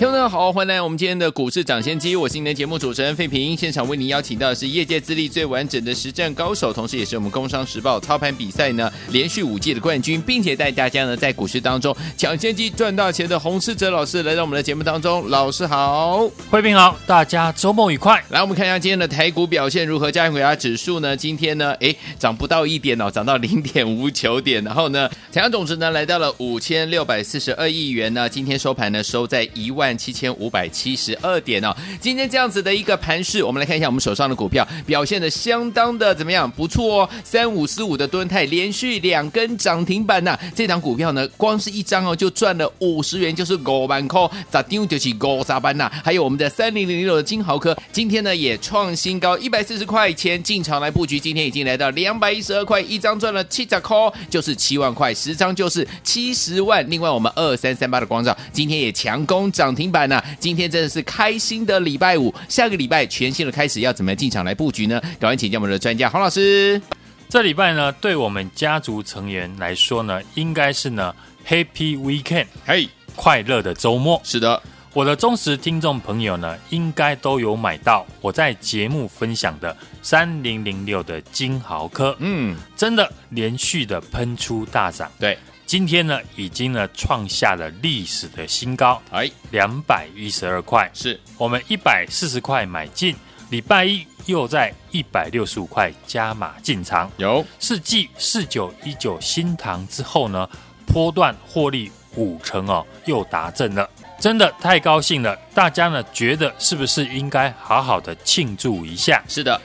听众朋友好，欢迎来我们今天的股市抢先机，我是您的节目主持人费平。现场为您邀请到的是业界资历最完整的实战高手，同时也是我们工商时报操盘比赛呢连续五届的冠军，并且带大家呢在股市当中抢先机赚大钱的洪世哲老师来到我们的节目当中。老师好，费平好，大家周末愉快。来，我们看一下今天的台股表现如何？加权股价指数呢？今天呢，哎，涨不到一点哦，涨到零点五九点，然后呢，成交总值呢来到了五千六百四十二亿元呢。今天收盘呢收在一万七千五百七十二点哦，今天这样子的一个盘势，我们来看一下我们手上的股票表现的相当的怎么样？不错哦，三五四五的吨泰连续两根涨停板呐、这档股票呢，光是一张哦就赚了五十元，就是五万块，咋丢就是五咋班呐。还有我们的三零零六的金豪科，今天呢也创新高，一百四十块钱进场来布局，今天已经来到两百一十二块，一张赚了七十块，就是七万块，十张就是七十万。另外我们二三三八的光照，今天也强攻涨停板呢、啊。今天真的是开心的礼拜五，下个礼拜全新的开始，要怎么样进场来布局呢？赶快请教我们的专家洪老师。这礼拜呢，对我们家族成员来说呢，应该是呢 Happy Weekend，嘿，快乐的周末。是的，我的忠实听众朋友呢，应该都有买到我在节目分享的三零零六的金豪科，嗯，真的连续的喷出大涨，对。今天呢，已经呢创下了历史的新高，哎，两百一十二块，是。我们一百四十块买进，礼拜一又在一百六十五块加码进场，有。是继四九一九新塘之后呢，波段获利五成哦，又达阵了，真的太高兴了，大家呢觉得是不是应该好好的庆祝一下？是的，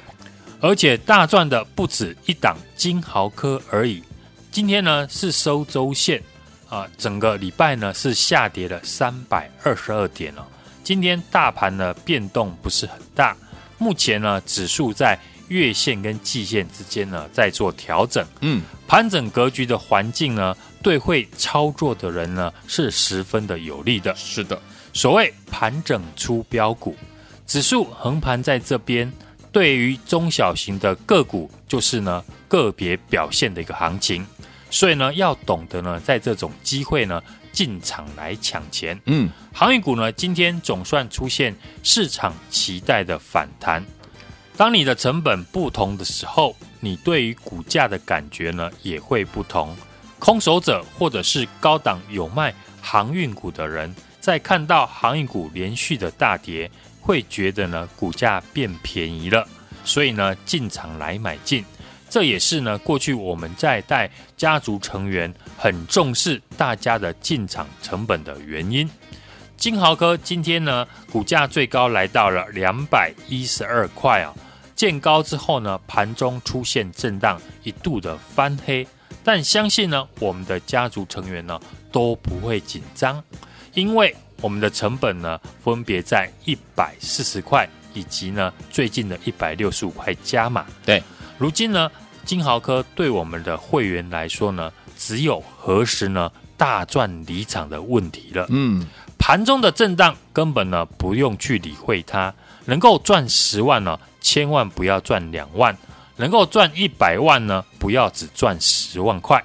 而且大赚的不止一档金豪科而已。今天呢是收周线啊，整个礼拜呢是下跌了三百二十二点哦。今天大盘呢变动不是很大，目前呢指数在月线跟季线之间呢在做调整。嗯，盘整格局的环境呢，对会操作的人呢是十分的有利的。是的，所谓盘整出标股，指数横盘在这边，对于中小型的个股就是呢个别表现的一个行情。所以呢，要懂得呢，在这种机会呢，进场来抢钱。嗯，航运股呢，今天总算出现市场期待的反弹。当你的成本不同的时候，你对于股价的感觉呢，也会不同。空手者或者是高档有卖航运股的人，在看到航运股连续的大跌，会觉得呢，股价变便宜了，所以呢，进场来买进。这也是呢，过去我们在带家族成员很重视大家的进场成本的原因。金豪哥今天呢，股价最高来到了两百一十二块啊，见高之后呢，盘中出现震荡，一度的翻黑。但相信呢，我们的家族成员呢都不会紧张，因为我们的成本呢分别在一百四十块以及呢最近的一百六十五块加码。对，如今呢。金豪科对我们的会员来说呢，只有何时呢大赚离场的问题了。嗯，盘中的震荡根本呢不用去理会它，能够赚十万呢，千万不要赚两万；能够赚一百万呢，不要只赚十万块。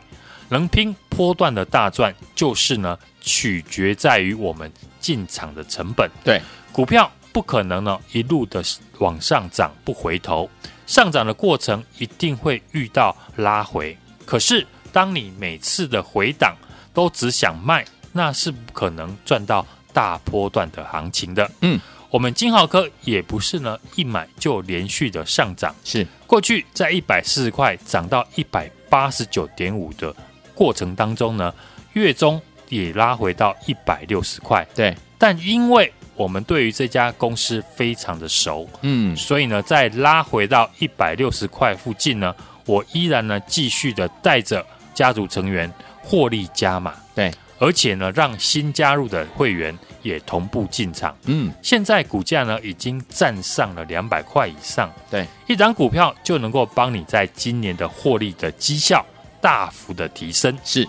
能拼波段的大赚，就是呢取决在于我们进场的成本。对，股票不可能呢一路的往上涨不回头。上涨的过程一定会遇到拉回，可是当你每次的回档都只想卖，那是不可能赚到大波段的行情的。嗯，我们金浩科也不是呢一买就连续的上涨，是。过去在一百四十块涨到一百八十九点五的过程当中呢，月中也拉回到一百六十块。对，但因为我们对于这家公司非常的熟，嗯，所以呢，在拉回到一百六十块附近呢，我依然呢继续的带着家族成员获利加码，对，而且呢，让新加入的会员也同步进场。嗯，现在股价呢已经站上了两百块以上。对，一档股票就能够帮你在今年的获利的绩效大幅的提升。是。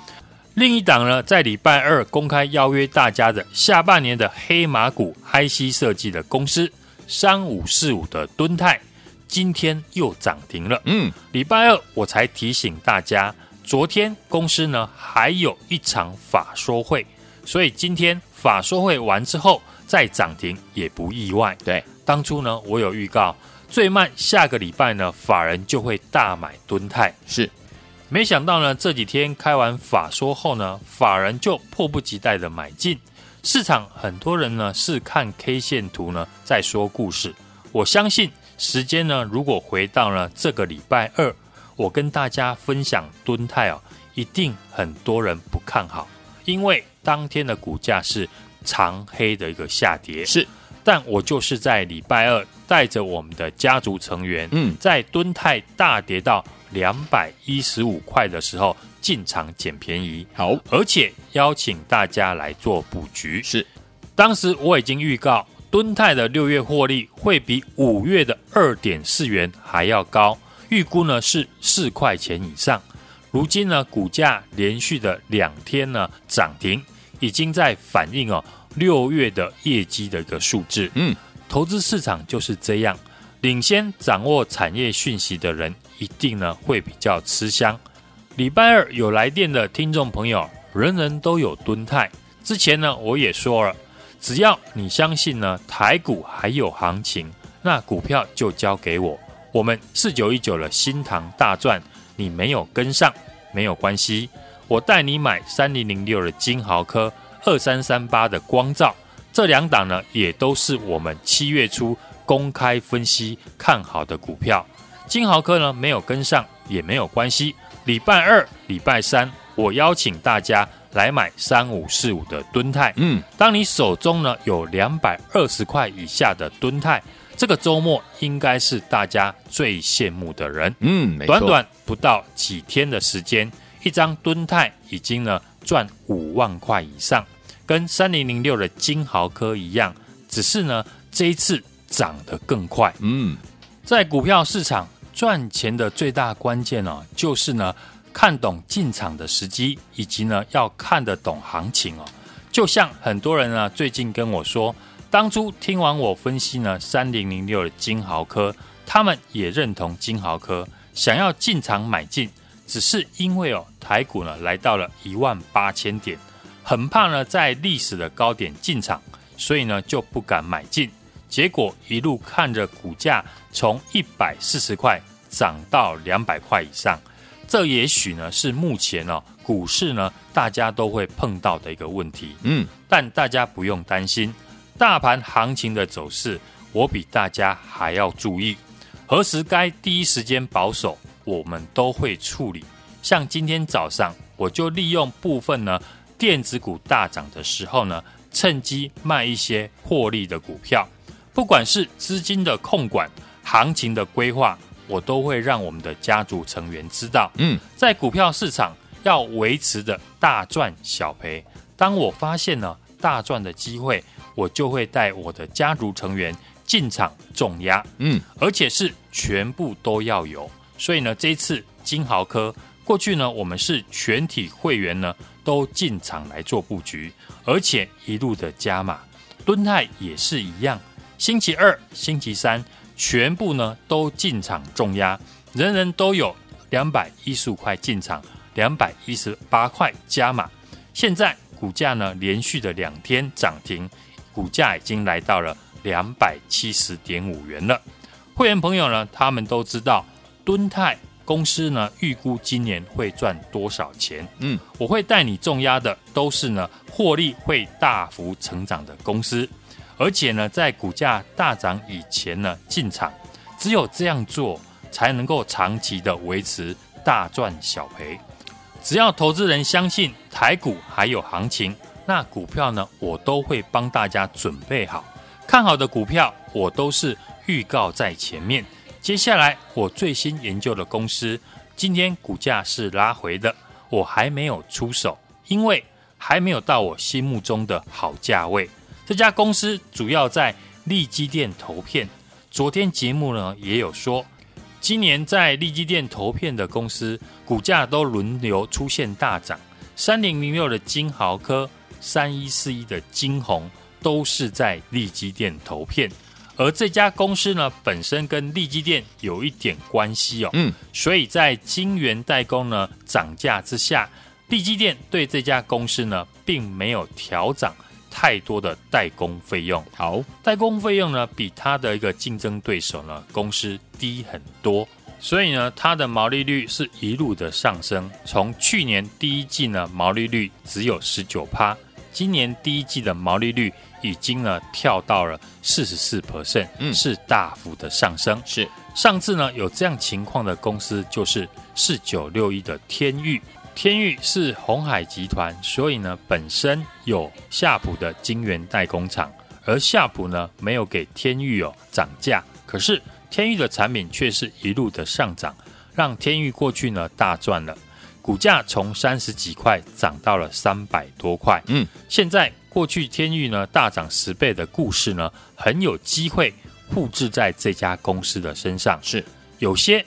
另一档呢，在礼拜二公开邀约大家的下半年的黑马股 IC 设计的公司三五四五的敦泰，今天又涨停了。嗯，礼拜二我才提醒大家，昨天公司呢还有一场法说会，所以今天法说会完之后再涨停也不意外。对，当初呢我有预告，最慢下个礼拜呢法人就会大买敦泰。是。没想到呢，这几天开完法说后呢，法人就迫不及待的买进。市场很多人呢是看 K 线图呢在说故事。我相信时间呢，如果回到了这个礼拜二，我跟大家分享敦泰哦，一定很多人不看好，因为当天的股价是长黑的一个下跌。是，但我就是在礼拜二带着我们的家族成员，嗯，在敦泰大跌到。两百一十五块的时候进场捡便宜，好，而且邀请大家来做布局。是，当时我已经预告，敦泰的六月获利会比五月的二点四元还要高，预估呢是四块钱以上。如今呢，股价连续的两天呢涨停，已经在反映哦六月的业绩的一个数字。嗯，投资市场就是这样，领先掌握产业讯息的人。一定呢会比较吃香。礼拜二有来电的听众朋友，人人都有蹲泰。之前呢我也说了，只要你相信呢台股还有行情，那股票就交给我。我们四九一九的新唐大赚，你没有跟上没有关系，我带你买三零零六的金豪科，二三三八的光照，这两档呢也都是我们七月初公开分析看好的股票。金豪科呢没有跟上也没有关系。礼拜二、礼拜三，我邀请大家来买三五四五的吨泰。嗯，当你手中呢有两百二十块以下的吨泰，这个周末应该是大家最羡慕的人。嗯，短短不到几天的时间，一张吨泰已经呢赚五万块以上，跟三零零六的金豪科一样，只是呢这一次涨得更快。嗯，在股票市场。赚钱的最大关键呢、哦，就是呢看懂进场的时机，以及呢要看得懂行情哦。就像很多人呢最近跟我说，当初听完我分析呢三零零六的金豪科，他们也认同金豪科，想要进场买进，只是因为哦台股呢来到了一万八千点，很怕呢在历史的高点进场，所以呢就不敢买进。结果一路看着股价从一百四十块涨到两百块以上，这也许呢是目前哦股市呢大家都会碰到的一个问题。嗯，但大家不用担心，大盘行情的走势，我比大家还要注意。何时该第一时间保守，我们都会处理。像今天早上，我就利用部分呢电子股大涨的时候呢，趁机卖一些获利的股票。不管是资金的控管、行情的规划，我都会让我们的家族成员知道。嗯，在股票市场要维持的大赚小赔。当我发现了大赚的机会，我就会带我的家族成员进场重压。嗯，而且是全部都要有。所以呢，这一次金豪科过去呢，我们是全体会员呢都进场来做布局，而且一路的加码。敦泰也是一样。星期二、星期三，全部呢都进场重压，人人都有两百一十五块进场，两百一十八块加码。现在股价呢连续的两天涨停，股价已经来到了两百七十点五元了。会员朋友呢，他们都知道敦泰公司呢预估今年会赚多少钱。嗯，我会带你重压的都是呢获利会大幅成长的公司。而且呢，在股价大涨以前呢进场，只有这样做才能够长期的维持大赚小赔。只要投资人相信台股还有行情，那股票呢我都会帮大家准备好。看好的股票我都是预告在前面。接下来我最新研究的公司，今天股价是拉回的，我还没有出手，因为还没有到我心目中的好价位。这家公司主要在力积电投片。昨天节目呢也有说，今年在力积电投片的公司股价都轮流出现大涨，三零零六的金豪科、三一四一的晶宏都是在力积电投片。而这家公司呢，本身跟力积电有一点关系哦，嗯，所以在晶圆代工呢涨价之下，力积电对这家公司呢并没有调涨太多的代工费用。好，代工费用呢比它的一个竞争对手呢公司低很多，所以呢它的毛利率是一路的上升，从去年第一季呢毛利率只有十九趴，今年第一季的毛利率。已经呢跳到了四十四 percent，嗯，是大幅的上升。是上次呢有这样情况的公司就是四九六一的天钰，天域是红海集团，所以呢本身有夏普的晶圆代工厂，而夏普呢没有给天域哦涨价，可是天域的产品却是一路的上涨，让天域过去呢大赚了，股价从三十几块涨到了三百多块，嗯，现在。过去天域呢大涨十倍的故事呢，很有机会复制在这家公司的身上。是有些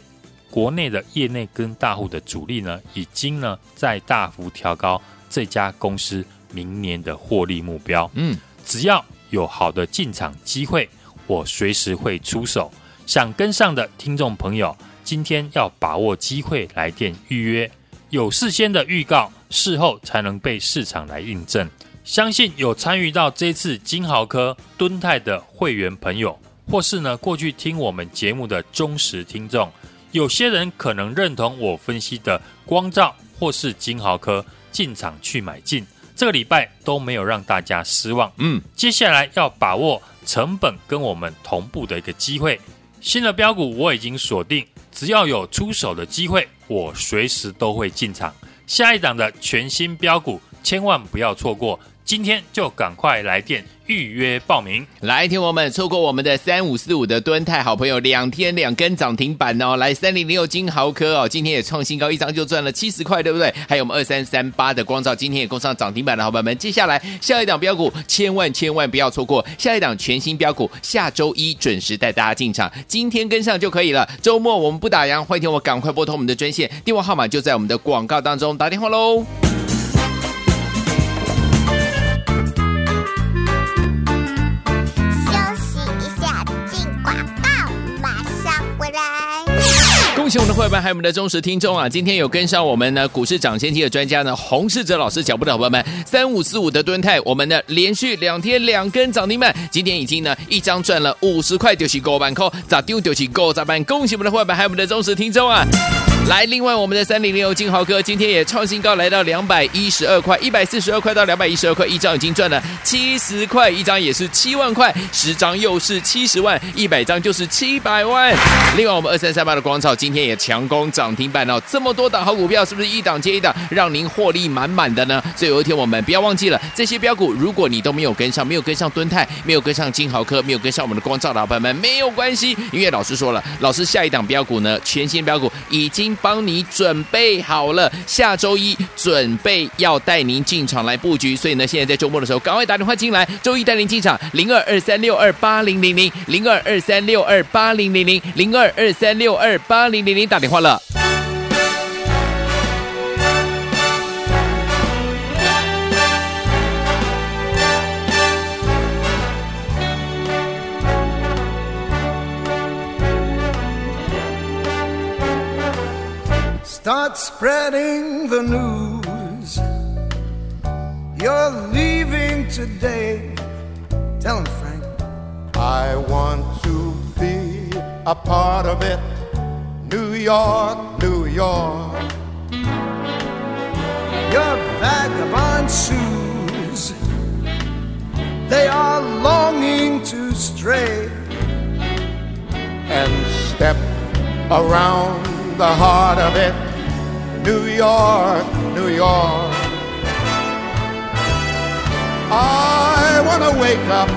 国内的业内跟大户的主力呢，已经呢在大幅调高这家公司明年的获利目标。嗯，只要有好的进场机会，我随时会出手。想跟上的听众朋友，今天要把握机会来电预约，有事先的预告，事后才能被市场来印证。相信有参与到这次金豪科、敦泰的会员朋友，或是呢过去听我们节目的忠实听众，有些人可能认同我分析的光照或是金豪科进场去买进，这个礼拜都没有让大家失望。嗯，接下来要把握成本跟我们同步的一个机会，新的标股我已经锁定，只要有出手的机会，我随时都会进场。下一档的全新标股，千万不要错过。今天就赶快来电预约报名，来听我们错过我们的三五四五的敦泰好朋友，两天两根涨停板哦！来三零零六金豪科哦，今天也创新高，一张就赚了七十块，对不对？还有我们二三三八的光照，今天也攻上涨停板的好朋友们，接下来下一档标股千万千万不要错过，下一档全新标股，下周一准时带大家进场，今天跟上就可以了。周末我们不打烊，欢迎听我赶快拨通我们的专线，电话号码就在我们的广告当中，打电话喽。我们的伙伴，还有我们的忠实听众啊！今天有跟上我们呢股市涨先机的专家呢洪世哲老师脚步的伙伴们，三五四五的蹲泰，我们呢连续两天两根涨停板，今天已经呢一张赚了五十块，就是五万块，咋丢就是五咋办？恭喜我们的伙伴，还有我们的忠实听众啊！来，另外我们的三零零六金豪哥今天也创新高，来到两百一十二块，一百四十二块到两百一十二块，一张已经赚了七十块，一张也是七万块，十张又是七十万，一百张就是七百万。另外我们二三三八的光罩今天也强攻涨停板哦，这么多档好股票，是不是一档接一档，让您获利满满的呢？所以有一天我们不要忘记了这些标股，如果你都没有跟上，没有跟上敦泰，没有跟上金豪科，没有跟上我们的光照老板们，没有关系，因为老师说了，老师下一档标股呢，全新标股已经。帮你准备好了，下周一准备要带您进场来布局，所以呢，现在在周末的时候，赶快打电话进来，周一带您进场，零二二三六二八零零零，零二二三六二八零零零，零二二三六二八零零 零，打电话了。Start spreading the news. You're leaving today. Tell him, Frank. I want to be a part of it. New York, New York. Your vagabond shoes, they are longing to stray and step around the heart of it New York, New York. I want to wake up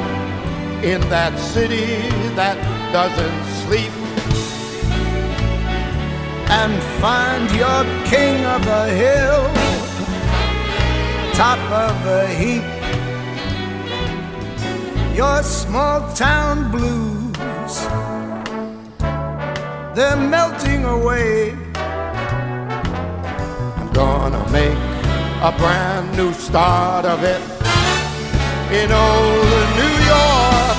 in that city that doesn't sleep and find your king of the hill top of the heap. Your small town blues, they're melting away. I'm gonna make a brand new start of it in old New York.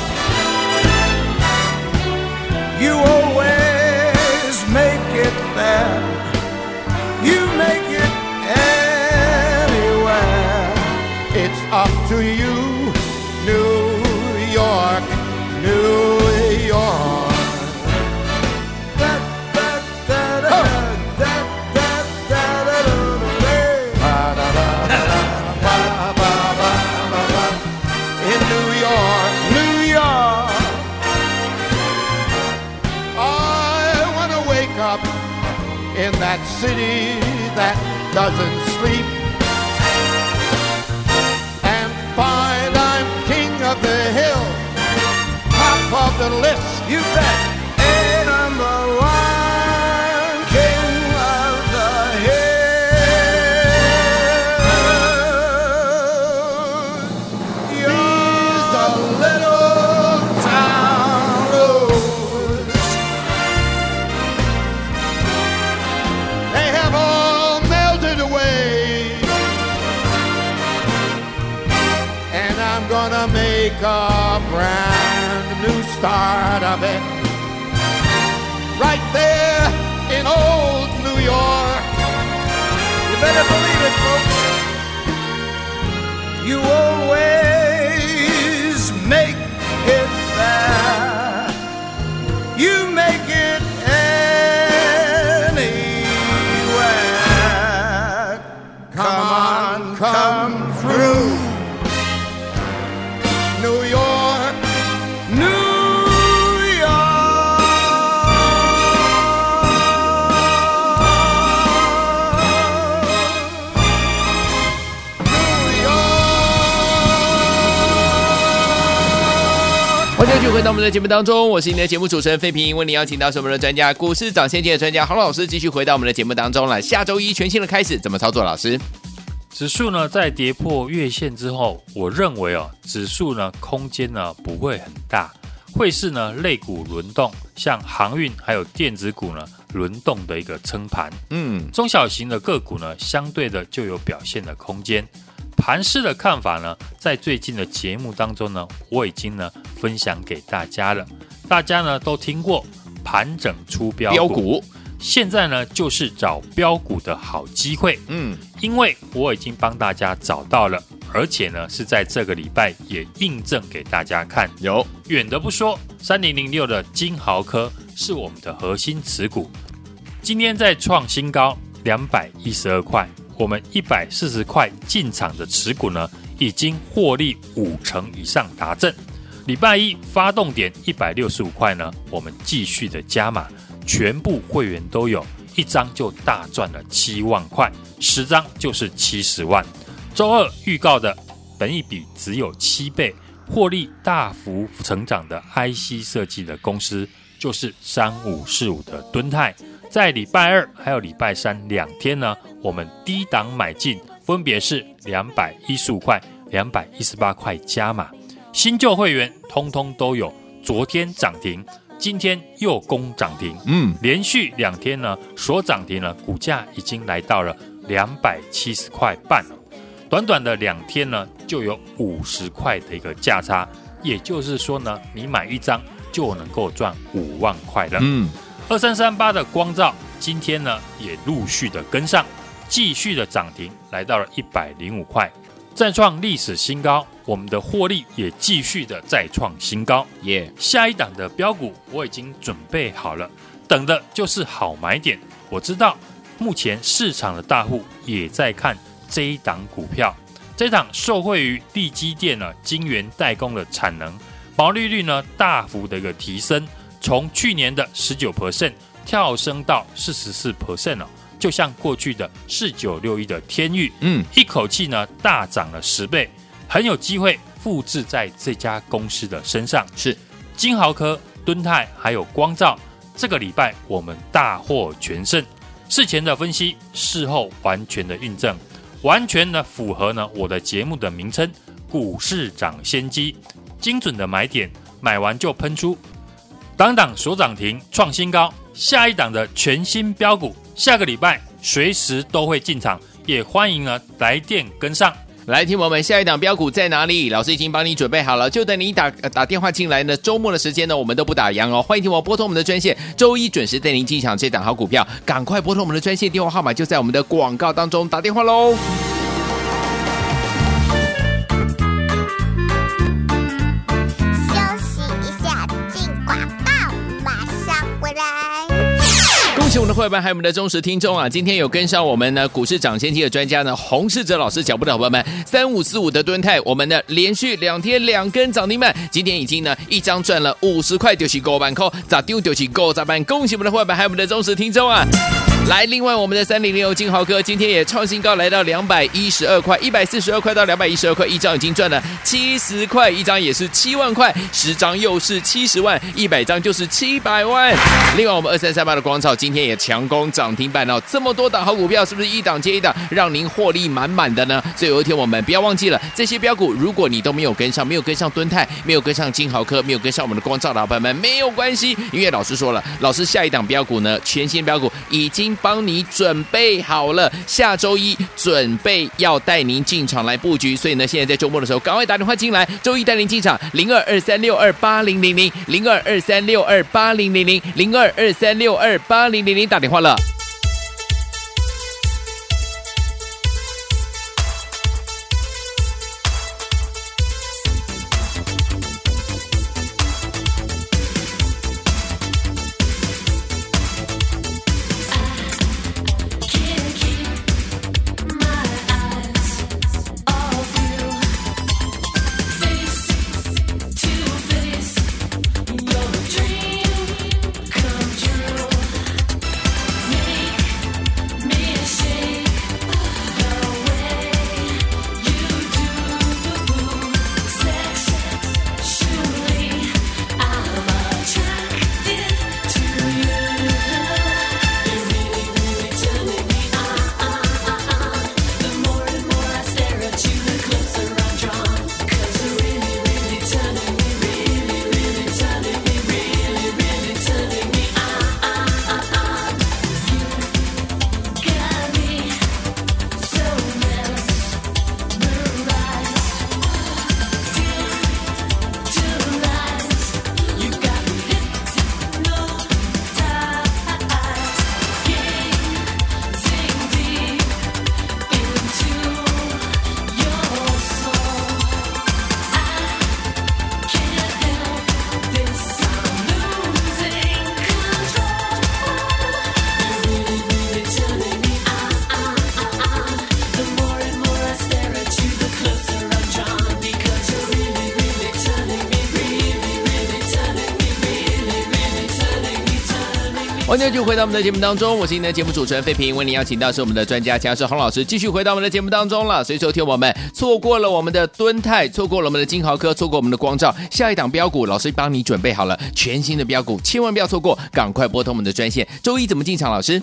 You always make it there. You make it anywhere. It's up to you, sleep make a brand new start of it. Right there in old New York. You better believe it, folks. You always make it there. 继续回到我们的节目当中，我是你的节目主持人费平，为你邀请到是我们的专家，股市涨先见的专家洪老师，继续回到我们的节目当中了。下周一全新的开始，怎么操作？老师，指数呢在跌破月线之后，我认为哦，指数呢空间呢不会很大，会是呢类股轮动，像航运还有电子股呢轮动的一个撑盘。嗯，中小型的个股呢，相对的就有表现的空间。盘势的看法呢，在最近的节目当中呢，我已经呢分享给大家了。大家呢都听过盘整出标股，标股，现在呢就是找标股的好机会。嗯，因为我已经帮大家找到了，而且呢是在这个礼拜也印证给大家看。有，远的不说，三零零六的金豪科是我们的核心持股，今天在创新高两百一十二块，我们一百四十块进场的持股呢，已经获利五成以上达阵。礼拜一发动点一百六十五块呢，我们继续的加码，全部会员都有，一张就大赚了七万块，十张就是七十万。周二预告的，本一笔只有七倍，获利大幅成长的 IC 设计的公司，就是三五四五的敦泰。在礼拜二还有礼拜三两天呢，我们低档买进，分别是两百一十五块、两百一十八块加码。新旧会员通通都有，昨天涨停，今天又攻涨停，嗯，连续两天呢，所涨停呢，股价已经来到了两百七十块半了。短短的两天呢，就有五十块的一个价差，也就是说呢，你买一张就能够赚五万块了。嗯，二三三八的光照今天呢也陆续的跟上，继续的涨停，来到了一百零五块，再创历史新高。我们的获利也继续的再创新高。耶，下一档的标股我已经准备好了，等的就是好买点。我知道目前市场的大户也在看这一档股票，这档受惠于地基电呢晶圆代工的产能，毛利率呢大幅的一个提升，从去年的十九 percent 跳升到四十四 percent 了，就像过去的四九六一的天域，嗯，一口气呢大涨了十倍，很有机会复制在这家公司的身上。是金豪科、敦泰还有光照，这个礼拜我们大获全胜。事前的分析，事后完全的印证。完全呢符合呢我的节目的名称“股市涨先机”，精准的买点，买完就喷出，档档所涨停创新高，下一档的全新标股，下个礼拜随时都会进场，也欢迎呢来电跟上。来，听我们下一档标股在哪里？老师已经帮你准备好了，就等你打打电话进来呢。周末的时间呢，我们都不打烊哦。欢迎听我拨通我们的专线，周一准时带您进场这档好股票，赶快拨通我们的专线电话号码，就在我们的广告当中打电话喽。伙伴，还有我们的忠实听众啊！今天有跟上我们呢股市涨先机的专家呢洪世哲老师脚步的伙伴们，三五四五的敦泰，我们呢连续两天两根涨停板，今天已经呢一张赚了五十块，丢起够板扣，咋丢丢起够咋办？恭喜我们的伙伴，还有我们的忠实听众啊！来，另外我们的三零零六金豪哥今天也创新高，来到两百一十二块，一百四十二块到两百一十二块，一张已经赚了七十块，一张也是七万块，十张又是七十万，一百张就是七百万。另外我们二三三八的广草今天也强攻涨停板哦，这么多档好股票，是不是一档接一档，让您获利满满的呢？所以有一天我们不要忘记了这些标股，如果你都没有跟上，没有跟上敦泰，没有跟上金豪科，没有跟上我们的光照老板们，没有关系，因为老师说了，老师下一档标股呢，全新标股已经帮你准备好了，下周一准备要带您进场来布局，所以呢，现在在周末的时候，赶快打电话进来，周一带您进场，零二二三六二八零零零，零二二三六二八零零零，零二二三六二八零零零，打电话了。续回到我们的节目当中，我是您的节目主持人费平，为您邀请到是我们的专家强势洪老师，继续回到我们的节目当中了。所以说，听我们错过了我们的敦泰，错过了我们的金豪科，错过我们的光照，下一档标股，老师帮你准备好了全新的标股，千万不要错过，赶快拨通我们的专线。周一怎么进场？老师，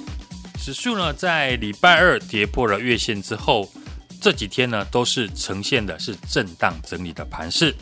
指数呢在礼拜二跌破了月线之后，这几天呢都是呈现的是震荡整理的盘势，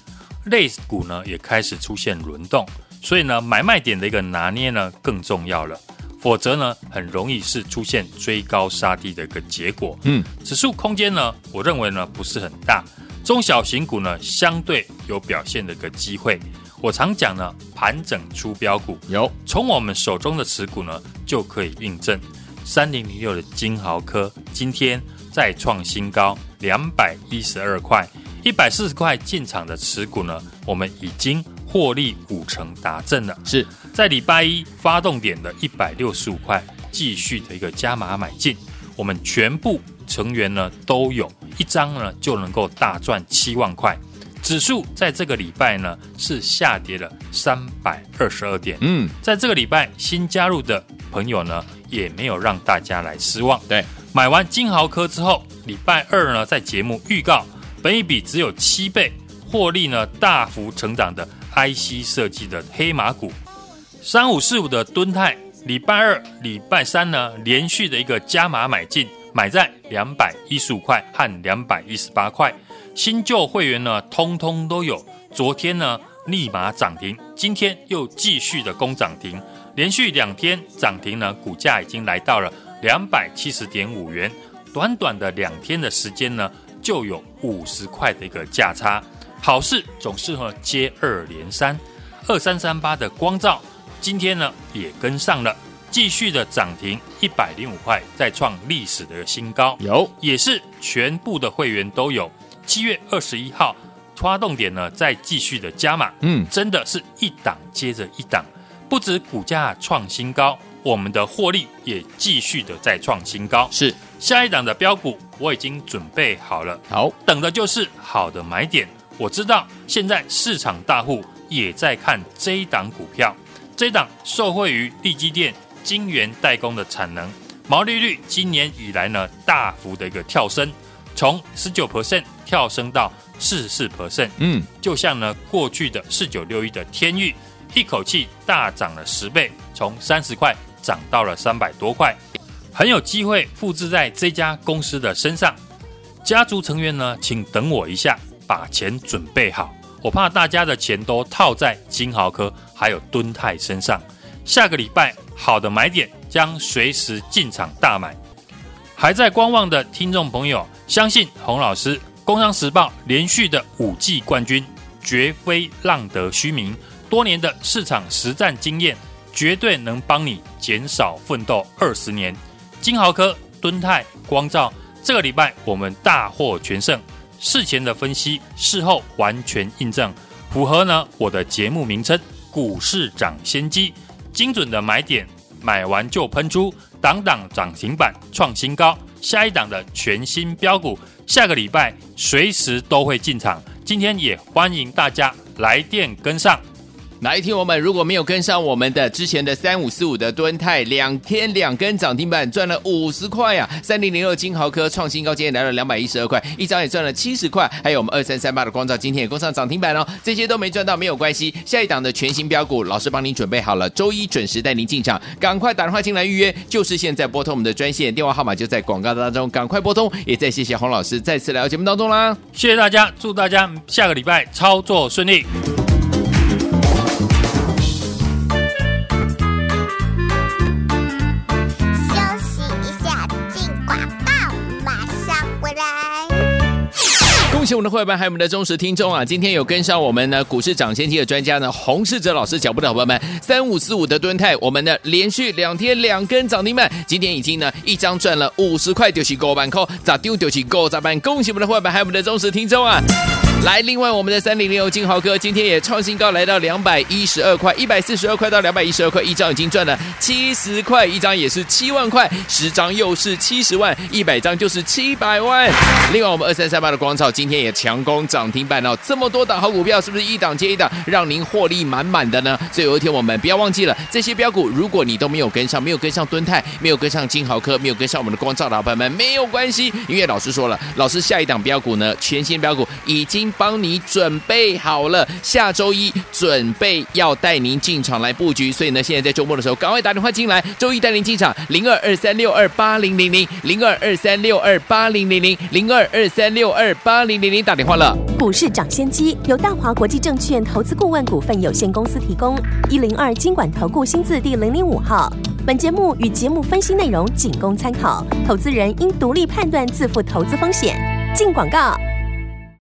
类股呢也开始出现轮动。所以呢，买卖点的一个拿捏呢更重要了，否则呢，很容易是出现追高杀低的一个结果。嗯，指数空间呢，我认为呢不是很大，中小型股呢相对有表现的一个机会。我常讲呢，盘整出标股，有从我们手中的持股呢就可以印证。三零零六的金豪科今天再创新高，两百一十二块，一百四十块进场的持股呢，我们已经。获利五成达阵了，是在礼拜一发动点的一百六十五块，继续的一个加码买进。我们全部成员呢都有一张呢就能够大赚七万块。指数在这个礼拜呢是下跌了三百二十二点。嗯，在这个礼拜新加入的朋友呢也没有让大家来失望。对，买完金豪科之后，礼拜二呢在节目预告，本一比只有七倍，获利呢大幅成长的。IC 设计的黑马股，三五四五的敦泰，礼拜二、礼拜三呢，连续的一个加码买进，买在两百一十五块和两百一十八块。新旧会员呢，通通都有。昨天呢，立马涨停，今天又继续的攻涨停，连续两天涨停呢，股价已经来到了两百七十点五元。短短的两天的时间呢，就有五十块的一个价差。好事总是和接二连三，二三三八的光照今天呢也跟上了，继续的涨停一百零五块，再创历史的新高。有，也是全部的会员都有。七月二十一号发动点呢，再继续的加码，嗯，真的是一档接着一档，不止股价创新高，我们的获利也继续的再创新高。是下一档的标股，我已经准备好了，好，等的就是好的买点。我知道现在市场大户也在看这一档股票，这一档受惠于地基电、晶圆代工的产能，毛利率今年以来呢大幅的一个跳升，从十九 percent 跳升到四十四 percent，嗯，就像呢过去的四九六一的天钰，一口气大涨了十倍，从三十块涨到了三百多块，很有机会复制在这家公司的身上。家族成员呢，请等我一下。把钱准备好，我怕大家的钱都套在金豪科还有敦泰身上。下个礼拜好的买点将随时进场大买。还在观望的听众朋友，相信洪老师《工商时报》连续的五季冠军，绝非浪得虚名。多年的市场实战经验，绝对能帮你减少奋斗二十年。金豪科、敦泰、光照，这个礼拜我们大获全胜。事前的分析，事后完全印证，符合呢我的节目名称“股市涨先机”，精准的买点，买完就喷出，档档涨停板创新高，下一档的全新标股，下个礼拜随时都会进场。今天也欢迎大家来电跟上。哪一天我们如果没有跟上我们的之前的三五四五的敦泰，两天两根涨停板赚了五十块呀！三零零六金豪科创新高，今天来了两百一十二块，一张也赚了七十块。还有我们二三三八的光照，今天也攻上涨停板哦。这些都没赚到没有关系，下一档的全新标股，老师帮您准备好了，周一准时带您进场，赶快打电话进来预约，就是现在拨通我们的专线电话号码就在广告当中，赶快拨通。也再谢谢洪老师再次来到节目当中啦，谢谢大家，祝大家下个礼拜操作顺利。我们的会员，还有我们的忠实听众啊！今天有跟上我们呢股市涨先机的专家呢洪世哲老师脚步的伙伴们，三五四五的敦泰，我们呢连续两天两根涨停板，今天已经呢一张赚了五十块，丢起够板扣，咋丢丢起够咋办？恭喜我们的会员，还有我们的忠实听众啊！来，另外我们的三零零六金豪科今天也创新高，来到两百一十二块，一百四十二块到两百一十二块，一张已经赚了七十块，一张也是七万块，十张又是七十万，一百张就是七百万。另外我们二三三八的光罩今天也强攻涨停板哦，这么多档好股票，是不是一档接一档，让您获利满满的呢？所以有一天我们不要忘记了这些标股，如果你都没有跟上，没有跟上敦泰，没有跟上金豪科，没有跟上我们的光照老板们，没有关系，因为老师说了，老师下一档标股呢，全新标股已经帮你准备好了，下周一准备要带您进场来布局，所以呢，现在在周末的时候，赶快打电话进来，周一带您进场，零二二三六二八零零零，零二二三六二八零零零，零二二三六二八零零零，打电话了。股市涨先机由大华国际证券投资顾问股份有限公司提供，一零二金管投顾新字第零零五号。本节目与节目分析内容仅供参考，投资人应独立判断，自负投资风险。进广告。